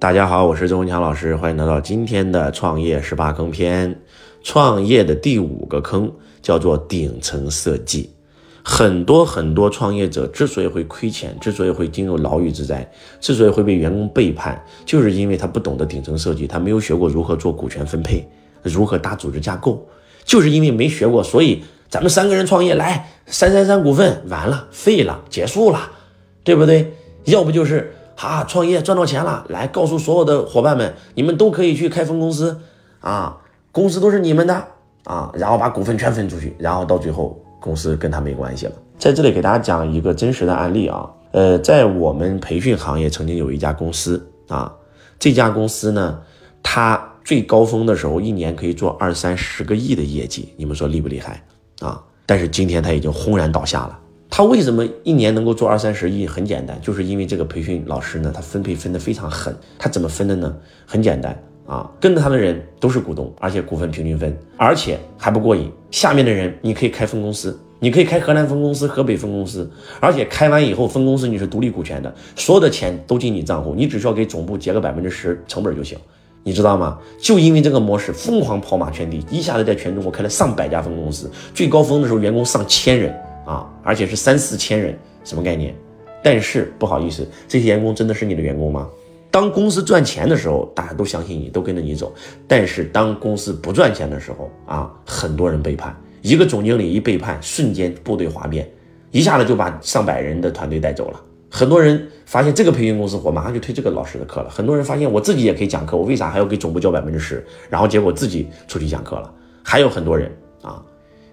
大家好，我是周文强老师，欢迎来到今天的创业十八坑篇。创业的第五个坑叫做顶层设计。很多很多创业者之所以会亏钱，之所以会进入牢狱之灾，之所以会被员工背叛，就是因为他不懂得顶层设计，他没有学过如何做股权分配，如何搭组织架构，就是因为没学过，所以咱们三个人创业来三三三股份，完了废了，结束了，对不对？要不就是。啊！创业赚到钱了，来告诉所有的伙伴们，你们都可以去开分公司，啊，公司都是你们的啊，然后把股份全分出去，然后到最后公司跟他没关系了。在这里给大家讲一个真实的案例啊，呃，在我们培训行业曾经有一家公司啊，这家公司呢，它最高峰的时候一年可以做二三十个亿的业绩，你们说厉不厉害啊？但是今天它已经轰然倒下了。他为什么一年能够做二三十亿？很简单，就是因为这个培训老师呢，他分配分得非常狠。他怎么分的呢？很简单啊，跟着他的人都是股东，而且股份平均分，而且还不过瘾。下面的人你可以开分公司，你可以开河南分公司、河北分公司，而且开完以后分公司你是独立股权的，所有的钱都进你账户，你只需要给总部结个百分之十成本就行，你知道吗？就因为这个模式疯狂跑马圈地，一下子在全中国开了上百家分公司，最高峰的时候员工上千人。啊，而且是三四千人，什么概念？但是不好意思，这些员工真的是你的员工吗？当公司赚钱的时候，大家都相信你，都跟着你走；但是当公司不赚钱的时候，啊，很多人背叛。一个总经理一背叛，瞬间部队哗变，一下子就把上百人的团队带走了。很多人发现这个培训公司火，马上就推这个老师的课了。很多人发现我自己也可以讲课，我为啥还要给总部交百分之十？然后结果自己出去讲课了。还有很多人啊，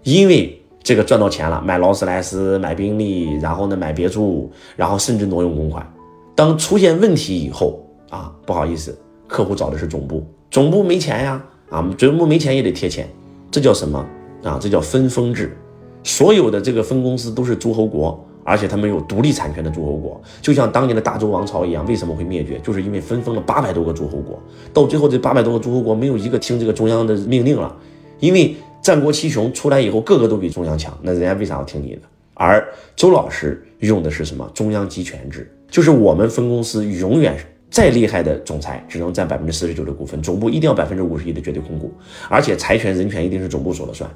因为。这个赚到钱了，买劳斯莱斯，买宾利，然后呢买别墅，然后甚至挪用公款。当出现问题以后啊，不好意思，客户找的是总部，总部没钱呀，啊，总部没钱也得贴钱，这叫什么啊？这叫分封制。所有的这个分公司都是诸侯国，而且他们有独立产权的诸侯国，就像当年的大周王朝一样，为什么会灭绝？就是因为分封了八百多个诸侯国，到最后这八百多个诸侯国没有一个听这个中央的命令了，因为。战国七雄出来以后，个个都比中央强，那人家为啥要听你的？而周老师用的是什么？中央集权制，就是我们分公司永远再厉害的总裁只能占百分之四十九的股份，总部一定要百分之五十一的绝对控股，而且财权人权一定是总部说了算，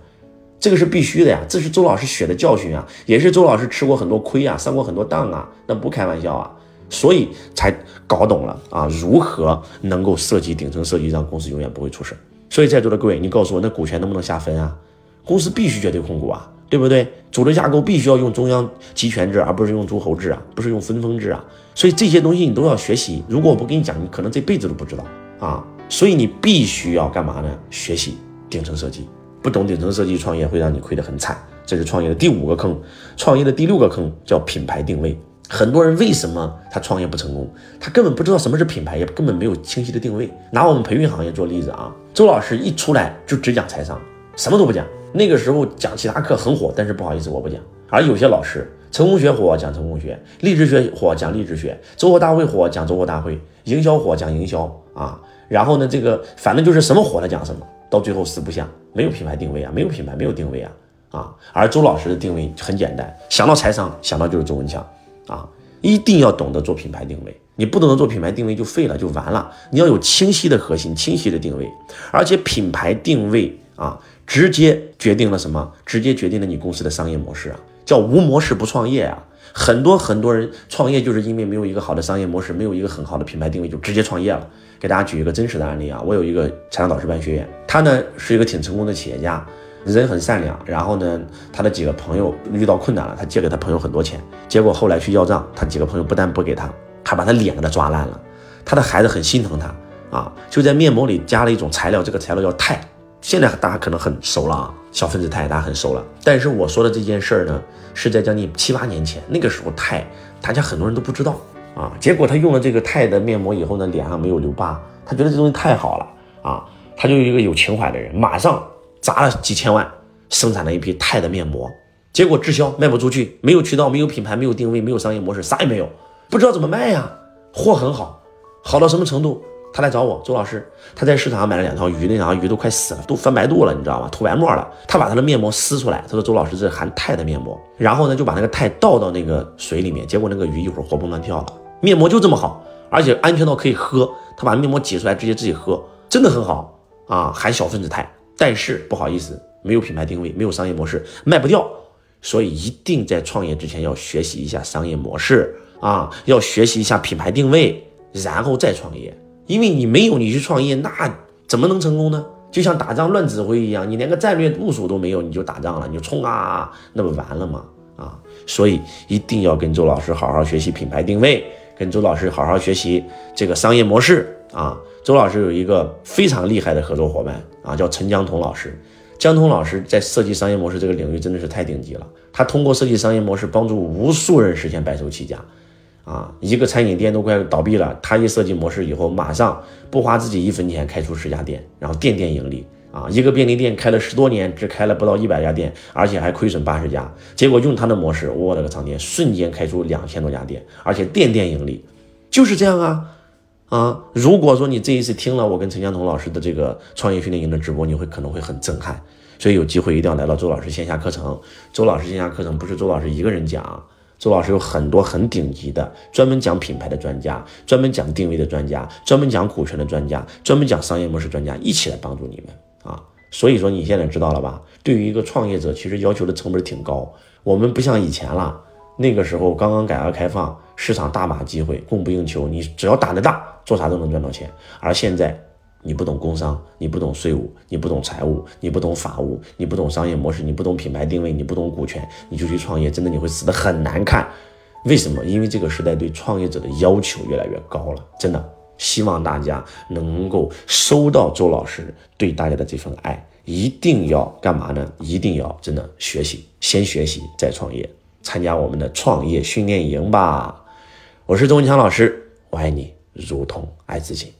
这个是必须的呀，这是周老师血的教训啊，也是周老师吃过很多亏啊，上过很多当啊，那不开玩笑啊，所以才搞懂了啊，如何能够设计顶层设计，让公司永远不会出事。所以，在座的各位，你告诉我，那股权能不能下分啊？公司必须绝对控股啊，对不对？组织架构必须要用中央集权制，而不是用诸侯制啊，不是用分封制啊。所以这些东西你都要学习。如果我不跟你讲，你可能这辈子都不知道啊。所以你必须要干嘛呢？学习顶层设计。不懂顶层设计，创业会让你亏得很惨。这是创业的第五个坑。创业的第六个坑叫品牌定位。很多人为什么他创业不成功？他根本不知道什么是品牌，也根本没有清晰的定位。拿我们培训行业做例子啊，周老师一出来就只讲财商，什么都不讲。那个时候讲其他课很火，但是不好意思，我不讲。而有些老师，成功学火讲成功学，励志学火讲励志学，周货大会火讲周货大会，营销火讲营销啊。然后呢，这个反正就是什么火的讲什么，到最后四不像，没有品牌定位啊，没有品牌，没有定位啊啊。而周老师的定位很简单，想到财商，想到就是周文强。啊，一定要懂得做品牌定位，你不懂得做品牌定位就废了，就完了。你要有清晰的核心，清晰的定位，而且品牌定位啊，直接决定了什么？直接决定了你公司的商业模式啊，叫无模式不创业啊。很多很多人创业就是因为没有一个好的商业模式，没有一个很好的品牌定位，就直接创业了。给大家举一个真实的案例啊，我有一个财商导师班学员，他呢是一个挺成功的企业家。人很善良，然后呢，他的几个朋友遇到困难了，他借给他朋友很多钱，结果后来去要账，他几个朋友不但不给他，还把他脸给他抓烂了。他的孩子很心疼他啊，就在面膜里加了一种材料，这个材料叫肽，现在大家可能很熟了啊，小分子肽大家很熟了。但是我说的这件事儿呢，是在将近七八年前，那个时候肽大家很多人都不知道啊。结果他用了这个肽的面膜以后呢，脸上没有留疤，他觉得这东西太好了啊，他就一个有情怀的人，马上。砸了几千万，生产了一批肽的面膜，结果滞销，卖不出去，没有渠道，没有品牌，没有定位，没有商业模式，啥也没有，不知道怎么卖呀。货很好，好到什么程度？他来找我，周老师，他在市场上买了两条鱼，那两条鱼都快死了，都翻白肚了，你知道吗？吐白沫了。他把他的面膜撕出来，他说：“周老师，这是含肽的面膜。”然后呢，就把那个肽倒到那个水里面，结果那个鱼一会儿活蹦乱跳了。面膜就这么好，而且安全到可以喝，他把面膜挤出来直接自己喝，真的很好啊，含小分子肽。但是不好意思，没有品牌定位，没有商业模式，卖不掉。所以一定在创业之前要学习一下商业模式啊，要学习一下品牌定位，然后再创业。因为你没有你去创业，那怎么能成功呢？就像打仗乱指挥一样，你连个战略部署都没有，你就打仗了，你就冲啊，那不完了吗？啊，所以一定要跟周老师好好学习品牌定位，跟周老师好好学习这个商业模式啊。周老师有一个非常厉害的合作伙伴啊，叫陈江彤老师。江彤老师在设计商业模式这个领域真的是太顶级了，他通过设计商业模式帮助无数人实现白手起家。啊，一个餐饮店都快倒闭了，他一设计模式以后，马上不花自己一分钱开出十家店，然后店店盈利。啊，一个便利店开了十多年，只开了不到一百家店，而且还亏损八十家。结果用他的模式，我的个苍天，瞬间开出两千多家店，而且店店盈利，就是这样啊啊！如果说你这一次听了我跟陈江彤老师的这个创业训练营的直播，你会可能会很震撼。所以有机会一定要来到周老师线下课程。周老师线下课程不是周老师一个人讲。周老师有很多很顶级的，专门讲品牌的专家，专门讲定位的专家，专门讲股权的专家，专门讲商业模式专家，一起来帮助你们啊！所以说你现在知道了吧？对于一个创业者，其实要求的成本挺高。我们不像以前了，那个时候刚刚改革开放，市场大把机会，供不应求，你只要胆子大，做啥都能赚到钱。而现在。你不懂工商，你不懂税务，你不懂财务，你不懂法务，你不懂商业模式，你不懂品牌定位，你不懂股权，你就去创业，真的你会死得很难看。为什么？因为这个时代对创业者的要求越来越高了。真的，希望大家能够收到周老师对大家的这份爱，一定要干嘛呢？一定要真的学习，先学习再创业，参加我们的创业训练营吧。我是周文强老师，我爱你如同爱自己。